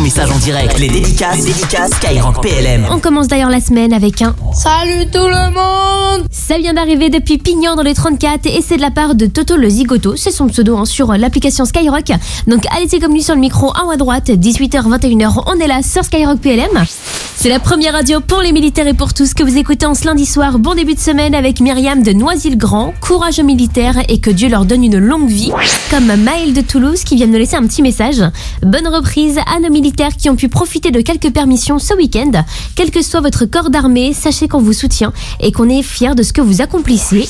ton message en direct. Les dédicaces, les dédicaces Skyrock PLM. On commence d'ailleurs la semaine avec un Salut tout le monde Ça vient d'arriver depuis Pignan dans les 34 et c'est de la part de Toto le Zigoto, c'est son pseudo hein, sur l'application Skyrock. Donc allez c'est comme lui sur le micro en haut à droite, 18h 21h, on est là sur Skyrock PLM. C'est la première radio pour les militaires et pour tous que vous écoutez en ce lundi soir. Bon début de semaine avec Myriam de Noisy-le-Grand. Courage aux militaires et que Dieu leur donne une longue vie. Comme Maël de Toulouse qui vient de nous laisser un petit message. Bonne reprise à nos militaires qui ont pu profiter de quelques permissions ce week-end. Quel que soit votre corps d'armée, sachez qu'on vous soutient et qu'on est fiers de ce que vous accomplissez.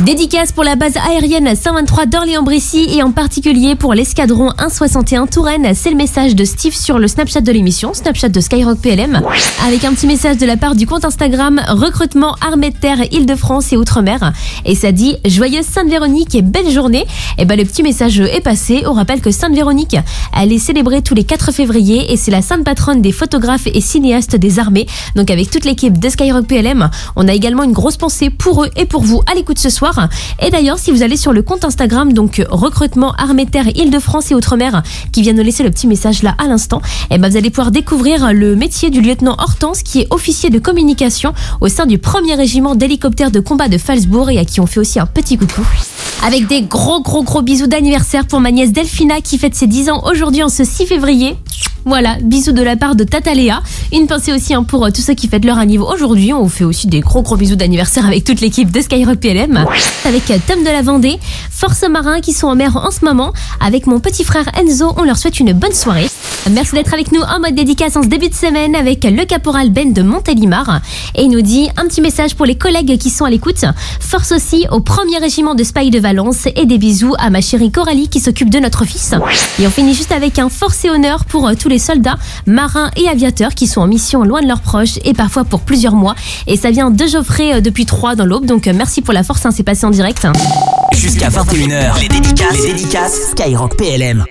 Dédicace pour la base aérienne 123 d'Orléans-Brécy et en particulier pour l'escadron 161 Touraine. C'est le message de Steve sur le Snapchat de l'émission, Snapchat de Skyrock PLM. Avec un petit message de la part du compte Instagram recrutement armée de terre Île-de-France et Outre-mer. Et ça dit joyeuse Sainte-Véronique et belle journée. Et ben le petit message est passé. On rappelle que Sainte-Véronique, elle est célébrée tous les 4 février et c'est la sainte patronne des photographes et cinéastes des armées. Donc avec toute l'équipe de Skyrock PLM, on a également une grosse pensée pour eux et pour vous à l'écoute ce soir. Et d'ailleurs, si vous allez sur le compte Instagram, donc recrutement armée terre Île-de-France et Outre-mer, qui vient de laisser le petit message là à l'instant, et ben vous allez pouvoir découvrir le métier du lieutenant Hortense, qui est officier de communication au sein du premier régiment d'hélicoptères de combat de Falsbourg et à qui on fait aussi un petit coucou. Avec des gros gros gros bisous d'anniversaire pour ma nièce Delphina qui fête ses 10 ans aujourd'hui en ce 6 février. Voilà, bisous de la part de Tata Léa. Une pensée aussi hein, pour euh, tous ceux qui fêtent leur anniversaire aujourd'hui. On vous fait aussi des gros gros bisous d'anniversaire avec toute l'équipe de Skyrock PLM. Avec euh, Tom de la Vendée, Force Marin qui sont en mer en ce moment. Avec mon petit frère Enzo, on leur souhaite une bonne soirée. Merci d'être avec nous en mode dédicace en ce début de semaine avec le caporal Ben de Montélimar. Et il nous dit un petit message pour les collègues qui sont à l'écoute. Force aussi au premier régiment de Spy de Valence et des bisous à ma chérie Coralie qui s'occupe de notre fils. Et on finit juste avec un force et honneur pour euh, tous les soldats, marins et aviateurs qui sont en mission loin de leurs proches et parfois pour plusieurs mois. Et ça vient de Geoffrey euh, depuis 3 dans l'aube. Donc euh, merci pour la force, hein, c'est passé en direct. Jusqu'à 21h, les dédicaces, les dédicaces Skyrock PLM.